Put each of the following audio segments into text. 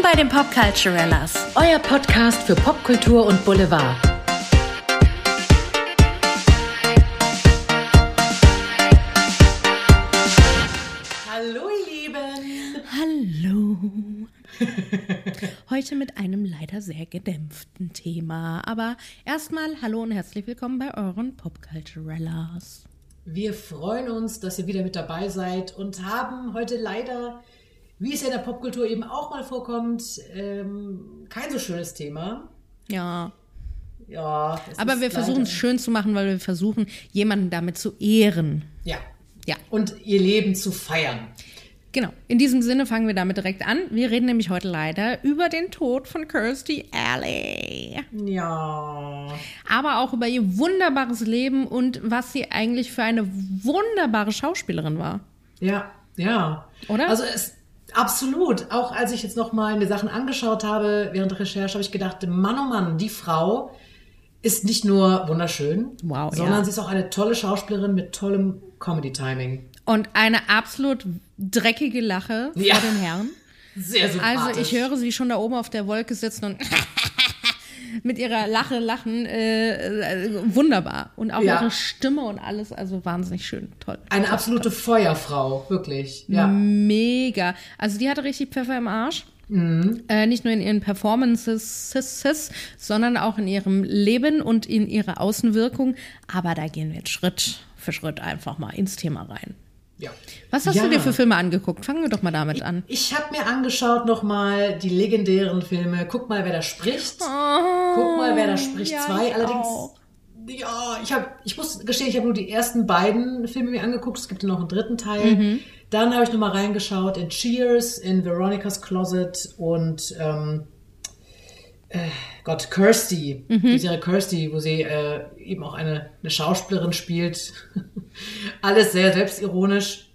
Willkommen bei den Popculturellas, euer Podcast für Popkultur und Boulevard. Hallo, ihr Lieben. Hallo. Heute mit einem leider sehr gedämpften Thema. Aber erstmal hallo und herzlich willkommen bei euren Popculturellas. Wir freuen uns, dass ihr wieder mit dabei seid und haben heute leider, wie es ja in der Popkultur eben auch mal vorkommt, ähm, kein so schönes Thema. Ja. Ja. Aber wir versuchen es schön zu machen, weil wir versuchen, jemanden damit zu ehren. Ja. Ja. Und ihr Leben zu feiern. Genau. In diesem Sinne fangen wir damit direkt an. Wir reden nämlich heute leider über den Tod von Kirstie Alley. Ja. aber auch über ihr wunderbares Leben und was sie eigentlich für eine wunderbare Schauspielerin war. Ja. Ja. Oder? Also es absolut. Auch als ich jetzt noch mal mir Sachen angeschaut habe während der Recherche, habe ich gedacht, Mann oh Mann, die Frau ist nicht nur wunderschön, Wow, sondern ja. sie ist auch eine tolle Schauspielerin mit tollem Comedy-Timing. Und eine absolut dreckige Lache Ja. vor den Herren. Sehr sympathisch. Also ich höre sie schon da oben auf der Wolke sitzen und mit ihrer Lache lachen. Äh, äh, wunderbar. Und auch Ja. ihre Stimme und alles. Also wahnsinnig schön. Toll. Eine absolute Feuerfrau, wirklich. Ja. Mega. Also die hatte richtig Pfeffer im Arsch. Äh, nicht nur in ihren Performances, sondern auch in ihrem Leben und in ihrer Außenwirkung. Aber da gehen wir jetzt Schritt für Schritt einfach mal ins Thema rein. Ja. Was hast Ja. du dir für Filme angeguckt? Fangen wir doch mal damit an. Ich habe mir angeschaut nochmal die legendären Filme. Guck mal, wer da spricht. Guck mal, wer da spricht. Oh, ja, Zwei. ich Allerdings. auch. Ja, ich habe, ich muss gestehen, ich habe nur die ersten beiden Filme mir angeguckt. Es gibt ja noch einen dritten Teil. Mhm. Dann habe ich nochmal reingeschaut in Cheers, in Veronica's Closet und ähm, äh, Gott, Kirsty, Mhm. die Serie Kirsty, wo sie äh, eben auch eine, eine Schauspielerin spielt. Alles sehr selbstironisch.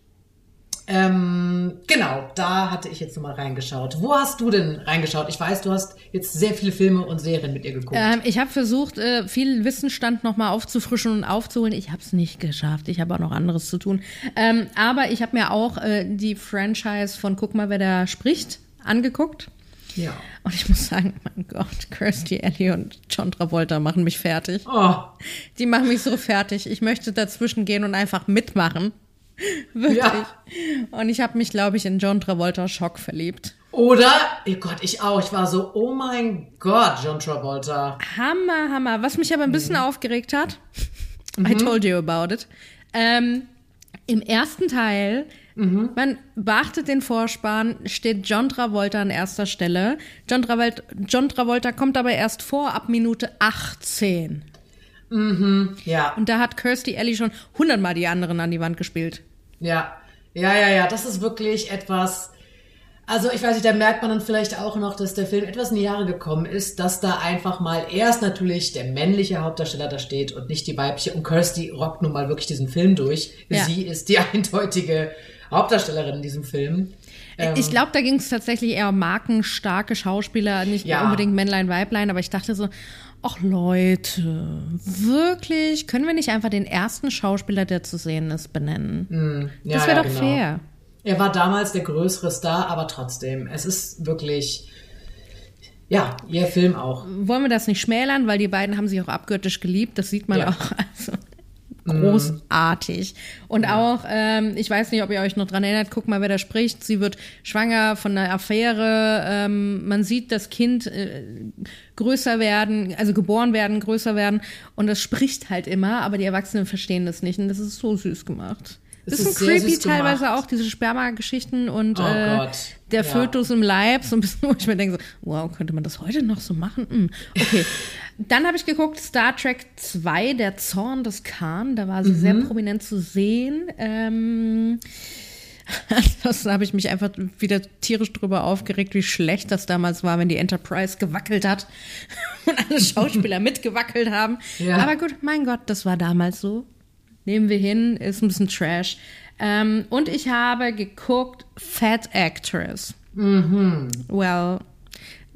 Ähm, genau, da hatte ich jetzt nochmal reingeschaut. Wo hast du denn reingeschaut? Ich weiß, du hast jetzt sehr viele Filme und Serien mit ihr geguckt. Ähm, ich habe versucht, äh, viel Wissensstand nochmal aufzufrischen und aufzuholen. Ich habe es nicht geschafft. Ich habe auch noch anderes zu tun. Ähm, aber ich habe mir auch äh, die Franchise von Guck mal, wer da spricht, angeguckt. Ja. Und ich muss sagen, mein Gott, Kirstie Alley und John Travolta machen mich fertig. Oh, Die machen mich so fertig. Ich möchte dazwischen gehen und einfach mitmachen. Wirklich. Ja. Und ich habe mich, glaube ich, in John Travolta Schock verliebt. Oder, oh Gott, ich auch. Ich war so, oh mein Gott, John Travolta. Hammer, Hammer. Was mich aber ein bisschen aufgeregt hat, Mhm. I told you about it. Ähm, Im ersten Teil, Mhm. man beachtet den Vorspann, steht John Travolta an erster Stelle. John Travolta, John Travolta kommt aber erst vor ab Minute 18. Ja, Und da hat Kirstie Alley schon hundertmal die anderen an die Wand gespielt. ja, ja, ja, ja. Das ist wirklich etwas. Also ich weiß nicht, da merkt man dann vielleicht auch noch, dass der Film etwas in die Jahre gekommen ist, dass da einfach mal erst natürlich der männliche Hauptdarsteller da steht und nicht die weibliche. Und Kirsty rockt nun mal wirklich diesen Film durch. Ja. Sie ist die eindeutige Hauptdarstellerin in diesem Film. Ähm, Ich glaube, da ging es tatsächlich eher um markenstarke Schauspieler, nicht Ja. unbedingt Männlein, Weiblein, aber ich dachte so, ach Leute, wirklich, können wir nicht einfach den ersten Schauspieler, der zu sehen ist, benennen? ja, das wäre ja, doch genau. fair. Er war damals der größere Star, aber trotzdem, es ist wirklich, ja, ihr Film auch. Wollen wir das nicht schmälern, weil die beiden haben sich auch abgöttisch geliebt, das sieht man Ja. auch. Also, großartig. Und auch, ähm, ich weiß nicht, ob ihr euch noch dran erinnert, guck mal, wer da spricht. Sie wird schwanger von einer Affäre. Ähm, man sieht das Kind äh, größer werden, also geboren werden, größer werden. Und das spricht halt immer, aber die Erwachsenen verstehen das nicht. Und das ist so süß gemacht. Es Bisschen ist sehr creepy süß gemacht. teilweise auch, diese Sperma-Geschichten und Oh äh, der ja. Fötus im Leib, so ein bisschen, wo ich mir denke, so, wow, könnte man das heute noch so machen? Hm, Okay. Dann habe ich geguckt, Star Trek 2, der Zorn des Khan, da war sie sehr Mhm. prominent zu sehen. Ähm, Ansonsten habe ich mich einfach wieder tierisch drüber aufgeregt, wie schlecht das damals war, wenn die Enterprise gewackelt hat und alle Schauspieler mitgewackelt haben. Ja. Aber gut, mein Gott, das war damals so. Nehmen wir hin, ist ein bisschen Trash. Ähm, und ich habe geguckt Fat Actress. Well,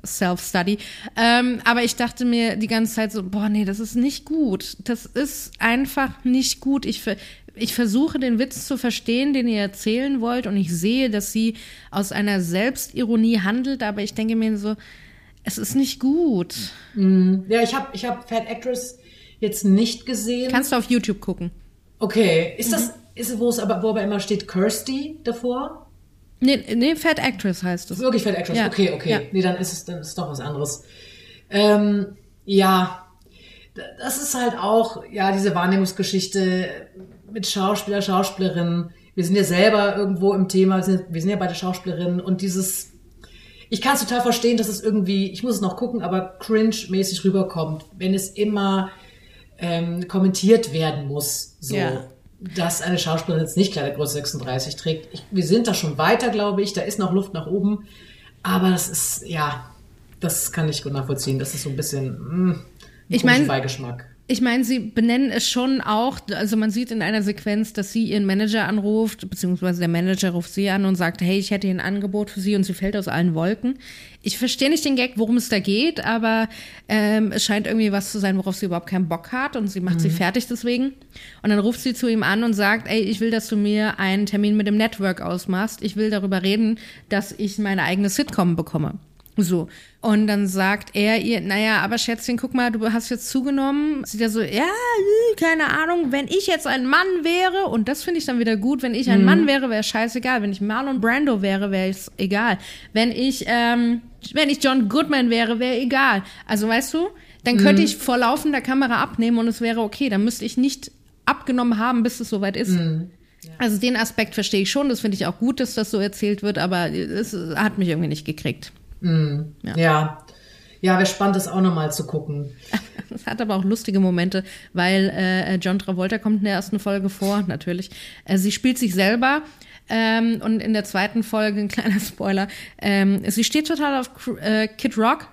Self-Study. Ähm, aber ich dachte mir die ganze Zeit so, boah, nee, das ist nicht gut. Das ist einfach nicht gut. Ich, ich versuche den Witz zu verstehen, den ihr erzählen wollt, und ich sehe, dass sie aus einer Selbstironie handelt, aber ich denke mir so, es ist nicht gut. Mm, ja, ich habe ich hab Fat Actress jetzt nicht gesehen. Kannst du auf YouTube gucken. Okay, ist das, ist wo es aber, wo aber immer steht Kirsty davor? Nee, nee, Fat Actress heißt es. Wirklich Fat Actress, Ja. okay, okay. Ja. Nee, dann ist es, dann ist es doch was anderes. Ähm, ja, das ist halt auch, ja, diese Wahrnehmungsgeschichte mit Schauspieler, Schauspielerinnen. Wir sind ja selber irgendwo im Thema, wir sind, wir sind ja beide Schauspielerinnen und dieses, ich kann es total verstehen, dass es irgendwie, ich muss es noch gucken, aber cringe-mäßig rüberkommt, wenn es immer ähm, kommentiert werden muss, so. Ja. Dass eine Schauspielerin jetzt nicht Kleidergröße 36 trägt. Ich, wir sind da schon weiter, glaube ich. Da ist noch Luft nach oben. Aber das ist, ja, das kann ich gut nachvollziehen. Das ist so ein bisschen, mh, ein Ich mein- Beigeschmack. Ich meine, sie benennen es schon auch, also man sieht in einer Sequenz, dass sie ihren Manager anruft, beziehungsweise der Manager ruft sie an und sagt, hey, ich hätte hier ein Angebot für sie und sie fällt aus allen Wolken. Ich verstehe nicht den Gag, worum es da geht, aber ähm, es scheint irgendwie was zu sein, worauf sie überhaupt keinen Bock hat und sie macht sie fertig deswegen. Und dann ruft sie zu ihm an und sagt, ey, ich will, dass du mir einen Termin mit dem Network ausmachst. Ich will darüber reden, dass ich meine eigene Sitcom bekomme. So. Und dann sagt er ihr, naja, aber Schätzchen, guck mal, du hast jetzt zugenommen. Sieht er so, ja, äh, keine Ahnung, wenn ich jetzt ein Mann wäre, und das finde ich dann wieder gut, wenn ich ein Mann wäre, wäre scheißegal. Wenn ich Marlon Brando wäre, wäre es egal. Wenn ich, ähm, wenn ich John Goodman wäre, wäre egal. Also weißt du, dann könnte ich vor laufender Kamera abnehmen und es wäre okay. Dann müsste ich nicht abgenommen haben, bis es soweit ist. Also den Aspekt verstehe ich schon, das finde ich auch gut, dass das so erzählt wird, aber es hat mich irgendwie nicht gekriegt. Ja. Ja, wäre spannend, das auch nochmal zu gucken. Es hat aber auch lustige Momente, weil äh, John Travolta kommt in der ersten Folge vor, natürlich. Äh, sie spielt sich selber ähm, und in der zweiten Folge, ein kleiner Spoiler, ähm, sie steht total auf äh, Kid Rock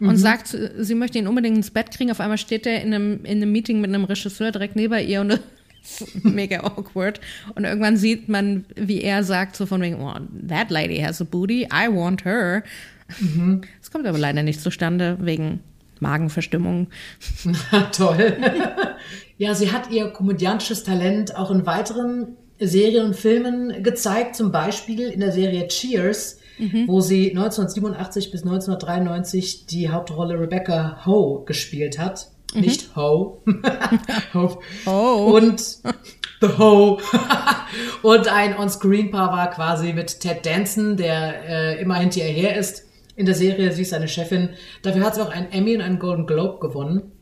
und sagt, äh, sie möchte ihn unbedingt ins Bett kriegen. Auf einmal steht er in einem, in einem Meeting mit einem Regisseur direkt neben ihr und ist mega awkward. Und irgendwann sieht man, wie er sagt, so von wegen, oh, that lady has a booty, I want her. Das kommt aber leider nicht zustande, wegen Magenverstimmung. Toll. ja, sie hat ihr komödiantisches Talent auch in weiteren Serien und Filmen gezeigt, zum Beispiel in der Serie Cheers, wo sie 1987 bis 1993 die Hauptrolle Rebecca Ho gespielt hat. Nicht Ho. Ho. Ho. Und The Ho. und ein On-Screen-Paar war quasi mit Ted Danson, der äh, immer hinter ihr her ist. In der Serie, sie ist seine Chefin. Dafür hat sie auch einen Emmy und einen Golden Globe gewonnen.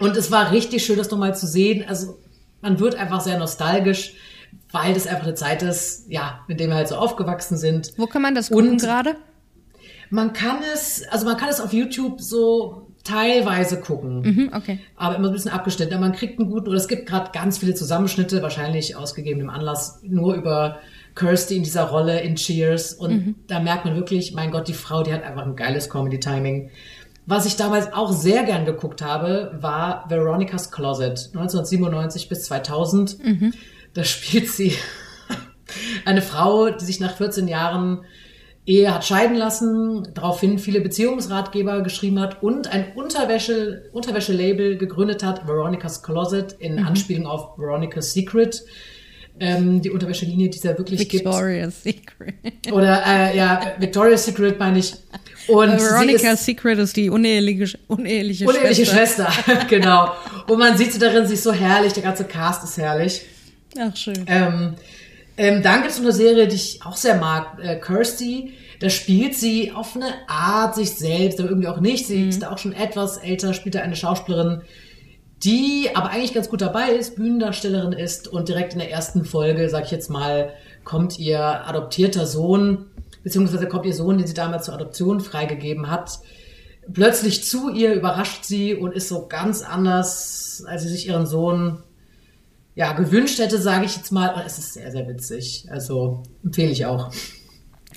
Und es war richtig schön, das nochmal zu sehen. Also man wird einfach sehr nostalgisch, weil das einfach eine Zeit ist, ja, mit der wir halt so aufgewachsen sind. Wo kann man das gucken Und- gerade? Man kann es, also man kann es auf YouTube so teilweise gucken. Mhm, okay. Aber immer ein bisschen abgeschnitten. Aber man kriegt einen guten, oder es gibt gerade ganz viele Zusammenschnitte, wahrscheinlich aus gegebenem Anlass, nur über Kirsty in dieser Rolle in Cheers. Und da merkt man wirklich, mein Gott, die Frau, die hat einfach ein geiles Comedy-Timing. Was ich damals auch sehr gern geguckt habe, war Veronica's Closet, 1997 bis 2000. Da spielt sie eine Frau, die sich nach 14 Jahren Ehe hat scheiden lassen, daraufhin viele Beziehungsratgeber geschrieben hat und ein Unterwäsche, Unterwäsche-Label gegründet hat, Veronica's Closet, in Anspielung auf Veronica's Secret. Ähm, die Unterwäschelinie, die es ja wirklich Victoria's Secret. gibt. Oder, äh, ja, Victoria's Secret meine ich. Und ist Secret ist die uneheliche, uneheliche, uneheliche Schwester. Schwester. genau. Und man sieht sie darin, sie ist so herrlich, der ganze Cast ist herrlich. Ach, schön. Ähm, ähm, dann gibt es eine Serie, die ich auch sehr mag, äh, Kirsty. Da spielt sie auf eine Art sich selbst, aber irgendwie auch nicht. Sie ist auch schon etwas älter, spielt da eine Schauspielerin, die aber eigentlich ganz gut dabei ist, Bühnendarstellerin ist und direkt in der ersten Folge, sag ich jetzt mal, kommt ihr adoptierter Sohn, beziehungsweise kommt ihr Sohn, den sie damals zur Adoption freigegeben hat, plötzlich zu ihr, überrascht sie und ist so ganz anders, als sie sich ihren Sohn ja, gewünscht hätte, sage ich jetzt mal. Und es ist sehr, sehr witzig. Also empfehle ich auch.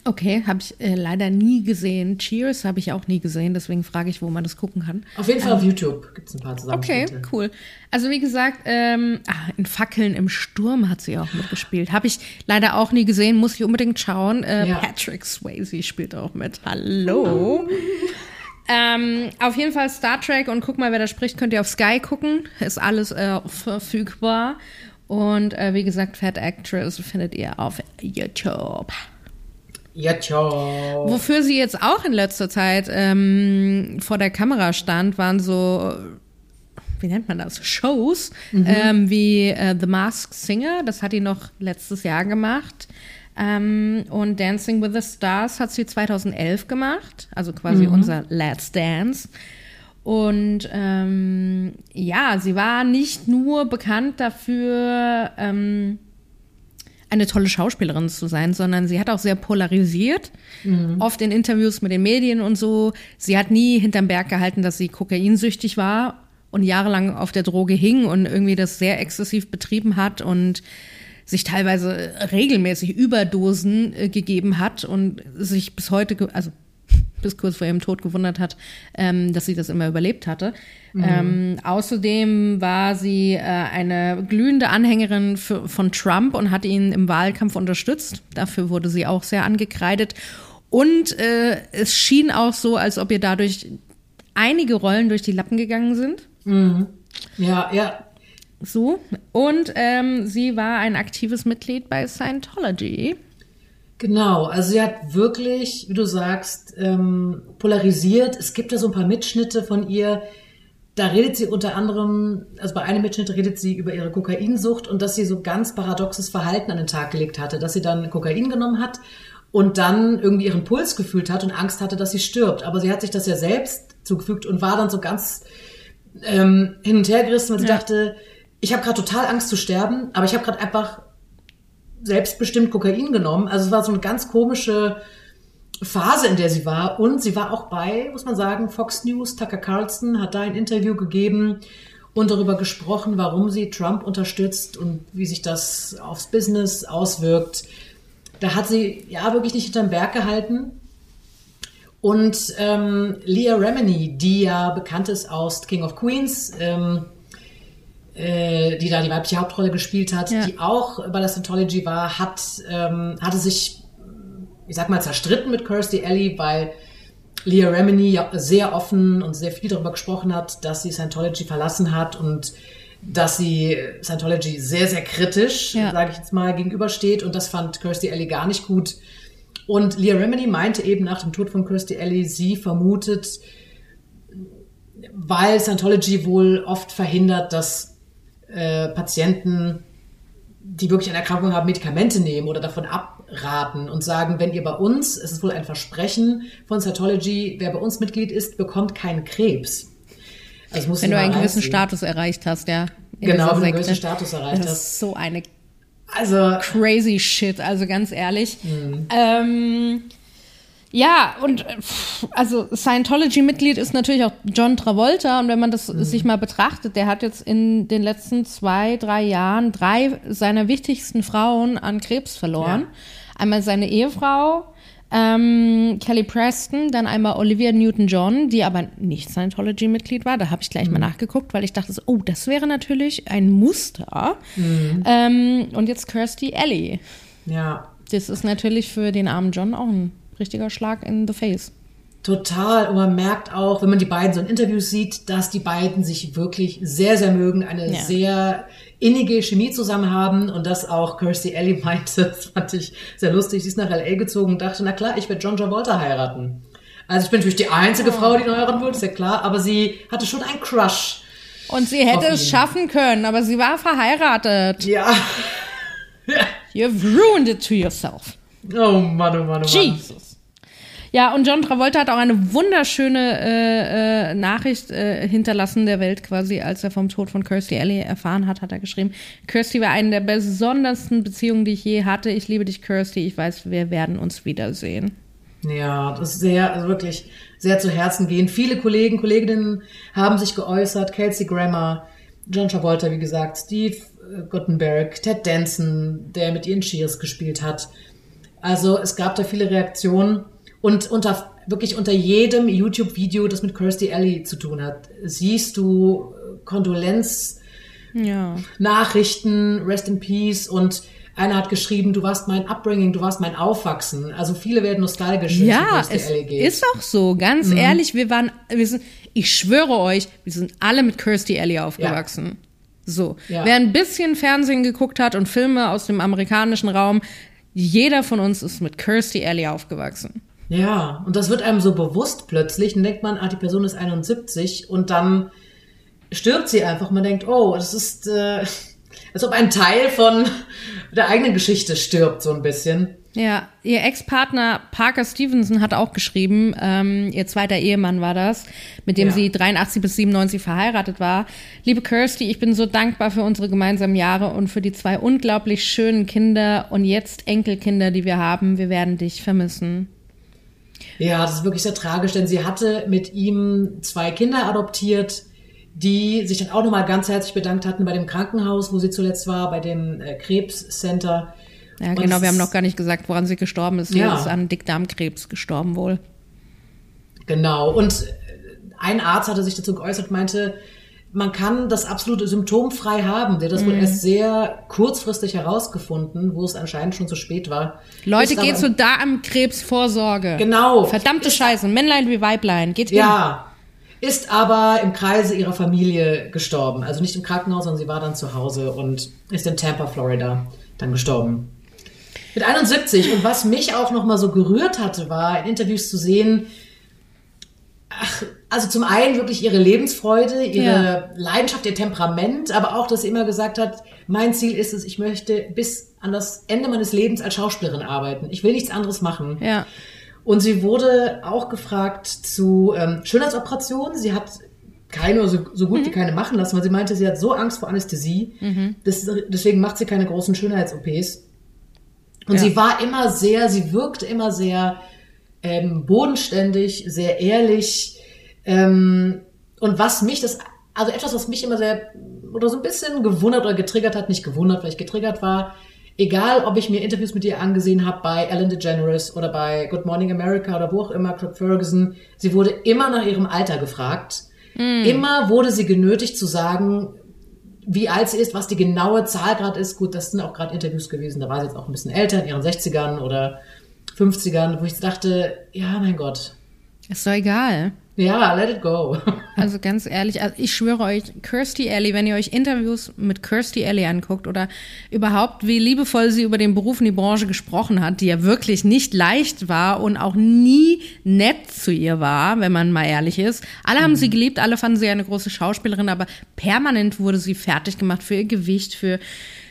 Okay, habe ich äh, leider nie gesehen. Cheers habe ich auch nie gesehen, deswegen frage ich, wo man das gucken kann. Auf jeden Fall auf YouTube gibt es ein paar Okay, Zusammenschnitte. cool. Also wie gesagt, ähm, ah, in Fackeln im Sturm hat sie auch mitgespielt. Habe ich leider auch nie gesehen, muss ich unbedingt schauen. Äh, Ja. Patrick Swayze spielt auch mit. Hallo. Ähm, auf jeden Fall Star Trek und guck mal, wer da spricht, könnt ihr auf Sky gucken. Ist alles äh, verfügbar. Und äh, wie gesagt, Fat Actress findet ihr auf YouTube. Ja, ciao. Wofür sie jetzt auch in letzter Zeit ähm, vor der Kamera stand, waren so, wie nennt man das, Shows, ähm, wie äh, The Masked Singer, das hat die noch letztes Jahr gemacht. Ähm, und Dancing with the Stars hat sie 2011 gemacht, also quasi unser Let's Dance. Und ähm, ja, sie war nicht nur bekannt dafür, ähm, eine tolle Schauspielerin zu sein, sondern sie hat auch sehr polarisiert, oft in Interviews mit den Medien und so. Sie hat nie hinterm Berg gehalten, dass sie kokainsüchtig war und jahrelang auf der Droge hing und irgendwie das sehr exzessiv betrieben hat und sich teilweise regelmäßig Überdosen äh, gegeben hat und sich bis heute, also bis kurz vor ihrem Tod gewundert hat, ähm, dass sie das immer überlebt hatte. Ähm, außerdem war sie äh, eine glühende Anhängerin für, von Trump und hat ihn im Wahlkampf unterstützt. Dafür wurde sie auch sehr angekreidet. Und äh, es schien auch so, als ob ihr dadurch einige Rollen durch die Lappen gegangen sind. Ja, ja. So. Und ähm, sie war ein aktives Mitglied bei Scientology. Genau, also sie hat wirklich, wie du sagst, ähm, polarisiert. Es gibt da so ein paar Mitschnitte von ihr. Da redet sie unter anderem, also bei einem Mitschnitt redet sie über ihre Kokainsucht und dass sie so ganz paradoxes Verhalten an den Tag gelegt hatte, dass sie dann Kokain genommen hat und dann irgendwie ihren Puls gefühlt hat und Angst hatte, dass sie stirbt. Aber sie hat sich das ja selbst zugefügt und war dann so ganz ähm, hin und her gerissen, weil sie Ja. dachte, ich habe gerade total Angst zu sterben, aber ich habe gerade einfach selbstbestimmt Kokain genommen. Also es war so eine ganz komische Phase, in der sie war. Und sie war auch bei, muss man sagen, Fox News. Tucker Carlson hat da ein Interview gegeben und darüber gesprochen, warum sie Trump unterstützt und wie sich das aufs Business auswirkt. Da hat sie ja wirklich nicht hinterm Berg gehalten. Und ähm, Leah Remini, die ja bekannt ist aus King of Queens, ähm, äh, die da die weibliche Hauptrolle gespielt hat, Ja. die auch bei der Scientology war, hat, ähm, hatte sich, ich sag mal, zerstritten mit Kirstie Alley, weil Leah Remini ja sehr offen und sehr viel darüber gesprochen hat, dass sie Scientology verlassen hat und dass sie Scientology sehr, sehr kritisch, Ja. sage ich jetzt mal, gegenübersteht und das fand Kirstie Alley gar nicht gut. Und Leah Remini meinte eben nach dem Tod von Kirstie Alley, sie vermutet, weil Scientology wohl oft verhindert, dass äh, Patienten, die wirklich eine Erkrankung haben, Medikamente nehmen oder davon abraten und sagen, wenn ihr bei uns, es ist wohl ein Versprechen von Scientology, wer bei uns Mitglied ist, bekommt keinen Krebs. Also muss Wenn du einen gewissen reinziehen. Status erreicht hast, ja. Genau, wenn du einen gewissen Status erreicht Das hast. ist so eine Also crazy shit, also ganz ehrlich. Mhm. Ähm, ja, und äh, also Scientology-Mitglied ist natürlich auch John Travolta und wenn man das Mhm. sich mal betrachtet, der hat jetzt in den letzten zwei, drei Jahren drei seiner wichtigsten Frauen an Krebs verloren. Ja. Einmal seine Ehefrau, ähm, Kelly Preston, dann einmal Olivia Newton-John, die aber nicht Scientology-Mitglied war. Da habe ich gleich Mhm. mal nachgeguckt, weil ich dachte, so, oh, das wäre natürlich ein Muster. Mhm. Ähm, und jetzt Kirstie Alley. ja, Das ist natürlich für den armen John auch ein richtiger Schlag in the face. Total. Und man merkt auch, wenn man die beiden so in Interviews sieht, dass die beiden sich wirklich sehr, sehr mögen, eine Ja. sehr innige Chemie zusammen haben und das auch Kirstie Alley meinte, das fand ich sehr lustig. Sie ist nach L.A. gezogen und dachte, na klar, ich werde John Travolta heiraten. Also ich bin natürlich die einzige Frau, die ihn heiraten würde, ist ja klar, aber sie hatte schon einen Crush. Und sie hätte es schaffen können, aber sie war verheiratet. Ja. You've ruined it to yourself. Oh Mann, oh Mann, oh Mann. Jesus. Ja, und John Travolta hat auch eine wunderschöne äh, äh, Nachricht äh, hinterlassen der Welt quasi, als er vom Tod von Kirstie Alley erfahren hat, hat er geschrieben, Kirstie war eine der besondersten Beziehungen, die ich je hatte. Ich liebe dich, Kirstie. Ich weiß, wir werden uns wiedersehen. Ja, das ist sehr, also wirklich sehr zu Herzen gehen. Viele Kollegen, Kolleginnen haben sich geäußert. Kelsey Grammer, John Travolta, wie gesagt, Steve äh, Guttenberg, Ted Danson, der mit ihren Cheers gespielt hat. Also es gab da viele Reaktionen und unter wirklich unter jedem YouTube-Video, das mit Kirstie Alley zu tun hat, siehst du Kondolenz Ja. Nachrichten, Rest in Peace und einer hat geschrieben, du warst mein Upbringing, du warst mein Aufwachsen. Also viele werden nostalgisch, wenn Ja, es um geht. Mhm. ist auch so. Ganz ehrlich, wir waren, wir sind, ich schwöre euch, wir sind alle mit Kirstie Alley aufgewachsen. So. Ja. Wer ein bisschen Fernsehen geguckt hat und Filme aus dem amerikanischen Raum, jeder von uns ist mit Kirstie Alley aufgewachsen. Ja, und das wird einem so bewusst plötzlich. Dann denkt man, ah, die Person ist 71 und dann stirbt sie einfach. Man denkt, oh, das ist, äh, als ob ein Teil von der eigenen Geschichte stirbt, so ein bisschen. Ja, ihr Ex-Partner Parker Stevenson hat auch geschrieben, ähm, ihr zweiter Ehemann war das, mit dem Ja. sie 83 bis 97 verheiratet war. Liebe Kirsty, ich bin so dankbar für unsere gemeinsamen Jahre und für die zwei unglaublich schönen Kinder und jetzt Enkelkinder, die wir haben. Wir werden dich vermissen. Ja, das ist wirklich sehr tragisch, denn sie hatte mit ihm zwei Kinder adoptiert, die sich dann auch nochmal ganz herzlich bedankt hatten bei dem Krankenhaus, wo sie zuletzt war, bei dem äh, Krebscenter. Ja, Und genau, es wir haben noch gar nicht gesagt, woran sie gestorben ist. Sie Ja. ist an Dickdarmkrebs gestorben wohl. Genau. Und äh, ein Arzt hatte sich dazu geäußert, meinte, man kann das absolute symptomfrei haben. Der das Mhm. wohl erst sehr kurzfristig herausgefunden, wo es anscheinend schon zu spät war. Leute, Ist geht zur Darmkrebsvorsorge. Genau. Verdammte Scheiße, Männlein wie Weiblein, geht hin. Ja. Ist aber im Kreise ihrer Familie gestorben. Also nicht im Krankenhaus, sondern sie war dann zu Hause und ist in Tampa, Florida, dann gestorben. Mit 71. Und was mich auch noch mal so gerührt hatte, war in Interviews zu sehen, ach, also zum einen wirklich ihre Lebensfreude, ihre Ja. Leidenschaft, ihr Temperament, aber auch, dass sie immer gesagt hat, mein Ziel ist es, ich möchte bis an das Ende meines Lebens als Schauspielerin arbeiten. Ich will nichts anderes machen. Ja. Und sie wurde auch gefragt zu ähm, Schönheitsoperationen. Sie hat keine, so, so gut wie keine machen lassen, weil sie meinte, sie hat so Angst vor Anästhesie. Das, deswegen macht sie keine großen Schönheits-OPs. Und Ja. sie war immer sehr, sie wirkte immer sehr ähm, bodenständig, sehr ehrlich. Ähm, und was mich das, also etwas, was mich immer sehr, oder so ein bisschen gewundert oder getriggert hat, nicht gewundert, weil ich getriggert war, egal ob ich mir Interviews mit ihr angesehen habe bei Ellen DeGeneres oder bei Good Morning America oder wo auch immer, Club Ferguson, sie wurde immer nach ihrem Alter gefragt. Immer wurde sie genötigt zu sagen, wie alt sie ist, was die genaue Zahl gerade ist. Gut, das sind auch gerade Interviews gewesen, da war sie jetzt auch ein bisschen älter, in ihren 60ern oder 50ern, wo ich dachte, ja, mein Gott, Ist doch egal. Ja, let it go. Also ganz ehrlich, also ich schwöre euch, Kirstie Alley, wenn ihr euch Interviews mit Kirstie Alley anguckt oder überhaupt, wie liebevoll sie über den Beruf und die Branche gesprochen hat, die ja wirklich nicht leicht war und auch nie nett zu ihr war, wenn man mal ehrlich ist. Alle haben sie geliebt, alle fanden sie eine große Schauspielerin, aber permanent wurde sie fertig gemacht für ihr Gewicht, für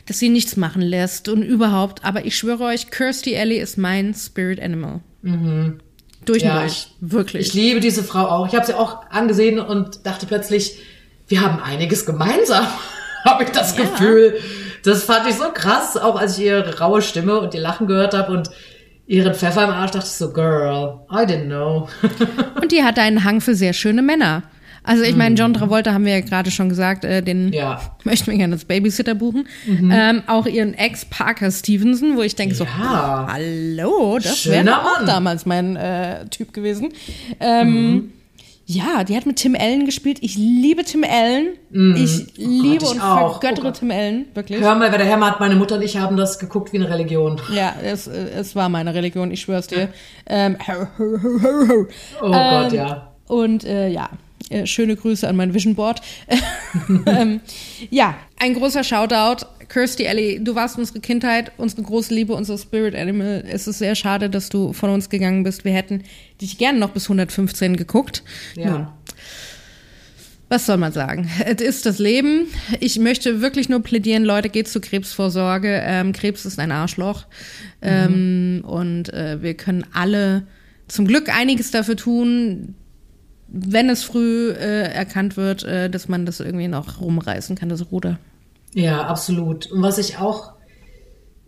dass sie nichts machen lässt und überhaupt. Aber ich schwöre euch, Kirstie Alley ist mein Spirit Animal. Durch Ja, ich- Wirklich. Ich liebe diese Frau auch. Ich habe sie auch angesehen und dachte plötzlich, wir haben einiges gemeinsam, habe ich das Ja. Gefühl. Das fand ich so krass, auch als ich ihre raue Stimme und ihr Lachen gehört habe und ihren Pfeffer im Arsch, dachte ich so, Girl, I didn't know. Und die hat einen Hang für sehr schöne Männer. Also ich meine, John Travolta haben wir ja gerade schon gesagt, äh, den Ja. möchten wir gerne als Babysitter buchen. Ähm, auch ihren Ex Parker Stevenson, wo ich denke so, Ja. hallo, das wäre auch Mann. damals mein äh, Typ gewesen. Ähm, Ja, die hat mit Tim Allen gespielt. Ich liebe Tim Allen. Ich liebe ich und auch. vergöttere Oh Gott. Tim Allen, wirklich. Hör mal, wer der Herr hat, meine Mutter und ich haben das geguckt wie eine Religion. Ja, es, äh, es war meine Religion, ich schwör's dir. Ähm, Oh Gott, ja. Und äh, ja, äh, schöne Grüße an mein Vision Board. ähm, ja, ein großer Shoutout. Kirstie Alley, du warst unsere Kindheit, unsere große Liebe, unser Spirit Animal. Es ist sehr schade, dass du von uns gegangen bist. Wir hätten dich gerne noch bis 115 geguckt. Ja. Nun, was soll man sagen? Es ist das Leben. Ich möchte wirklich nur plädieren, Leute, geht zur Krebsvorsorge. Ähm, Krebs ist ein Arschloch. Ähm, und äh, wir können alle zum Glück einiges dafür tun, wenn es früh äh, erkannt wird, äh, dass man das irgendwie noch rumreißen kann, das Ruder. Ja, absolut. Und was ich auch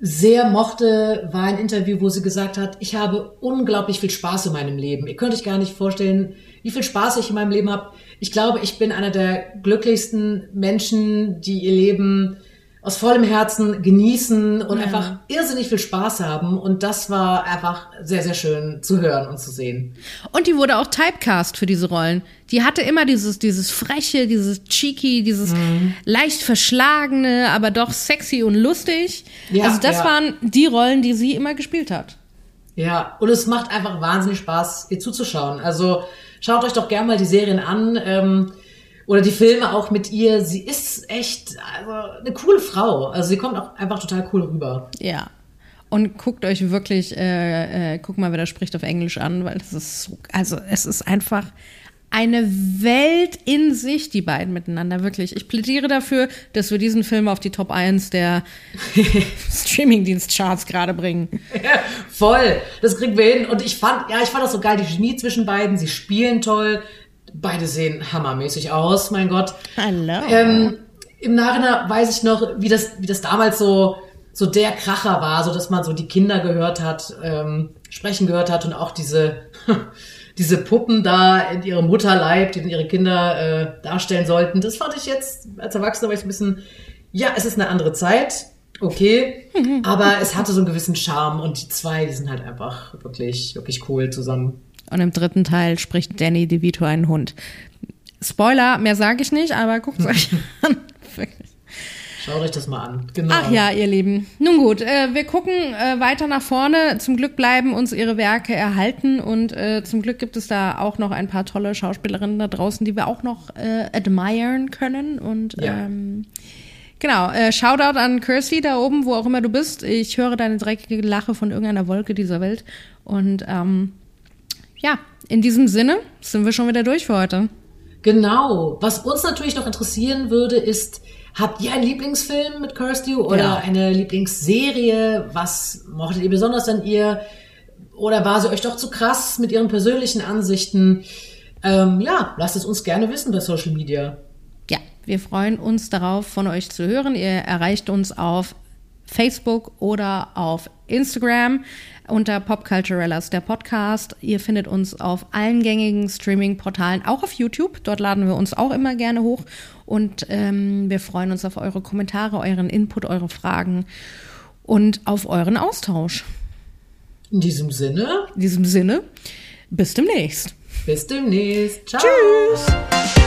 sehr mochte, war ein Interview, wo sie gesagt hat, ich habe unglaublich viel Spaß in meinem Leben. Ihr könnt euch gar nicht vorstellen, wie viel Spaß ich in meinem Leben habe. Ich glaube, ich bin einer der glücklichsten Menschen, die ihr Leben aus vollem Herzen genießen und ja. einfach irrsinnig viel Spaß haben. Und das war einfach sehr, sehr schön zu hören und zu sehen. Und die wurde auch typecast für diese Rollen. Die hatte immer dieses, dieses freche, dieses cheeky, dieses mhm. leicht verschlagene, aber doch sexy und lustig. Ja, also das ja. waren die Rollen, die sie immer gespielt hat. Ja, und es macht einfach wahnsinnig Spaß, ihr zuzuschauen. Also schaut euch doch gerne mal die Serien an. Ähm, oder die Filme auch mit ihr. Sie ist echt also eine coole Frau. Also sie kommt auch einfach total cool rüber. Ja. Und guckt euch wirklich, äh, äh, guck mal, wer da spricht auf Englisch an, weil das ist so, also es ist einfach eine Welt in sich, die beiden miteinander, wirklich. Ich plädiere dafür, dass wir diesen Film auf die Top 1 der Streamingdienst-Charts gerade bringen. Ja, voll, das kriegen wir hin. Und ich fand, ja, ich fand das so geil, die Chemie zwischen beiden, sie spielen toll, Beide sehen hammermäßig aus, mein Gott. Hallo. Ähm, Im Nachhinein weiß ich noch, wie das, wie das damals so, so der Kracher war, so dass man so die Kinder gehört hat, ähm, sprechen gehört hat und auch diese, diese Puppen da in ihrem Mutterleib, die dann ihre Kinder äh, darstellen sollten. Das fand ich jetzt als Erwachsener war ich ein bisschen, ja, es ist eine andere Zeit, okay, aber es hatte so einen gewissen Charme und die zwei, die sind halt einfach wirklich, wirklich cool zusammen. Und im dritten Teil spricht Danny DeVito einen Hund. Spoiler, mehr sage ich nicht, aber guckt euch an. Schaut euch das mal an. Genau. Ach ja, ihr Lieben. Nun gut, äh, wir gucken äh, weiter nach vorne. Zum Glück bleiben uns ihre Werke erhalten und äh, zum Glück gibt es da auch noch ein paar tolle Schauspielerinnen da draußen, die wir auch noch äh, admiren können. Und ja. ähm, genau, äh, Shoutout an Kirsty da oben, wo auch immer du bist. Ich höre deine dreckige Lache von irgendeiner Wolke dieser Welt. Und ähm, ja, in diesem Sinne sind wir schon wieder durch für heute. Genau. Was uns natürlich noch interessieren würde, ist, habt ihr einen Lieblingsfilm mit Kirsty oder ja. eine Lieblingsserie? Was mochtet ihr besonders an ihr? Oder war sie euch doch zu krass mit ihren persönlichen Ansichten? Ähm, ja, lasst es uns gerne wissen bei Social Media. Ja, wir freuen uns darauf, von euch zu hören. Ihr erreicht uns auf Facebook oder auf Instagram unter Popculturellas, der Podcast. Ihr findet uns auf allen gängigen Streaming-Portalen, auch auf YouTube. Dort laden wir uns auch immer gerne hoch. Und ähm, wir freuen uns auf eure Kommentare, euren Input, eure Fragen und auf euren Austausch. In diesem Sinne. In diesem Sinne. Bis demnächst. Bis demnächst. Ciao. Tschüss.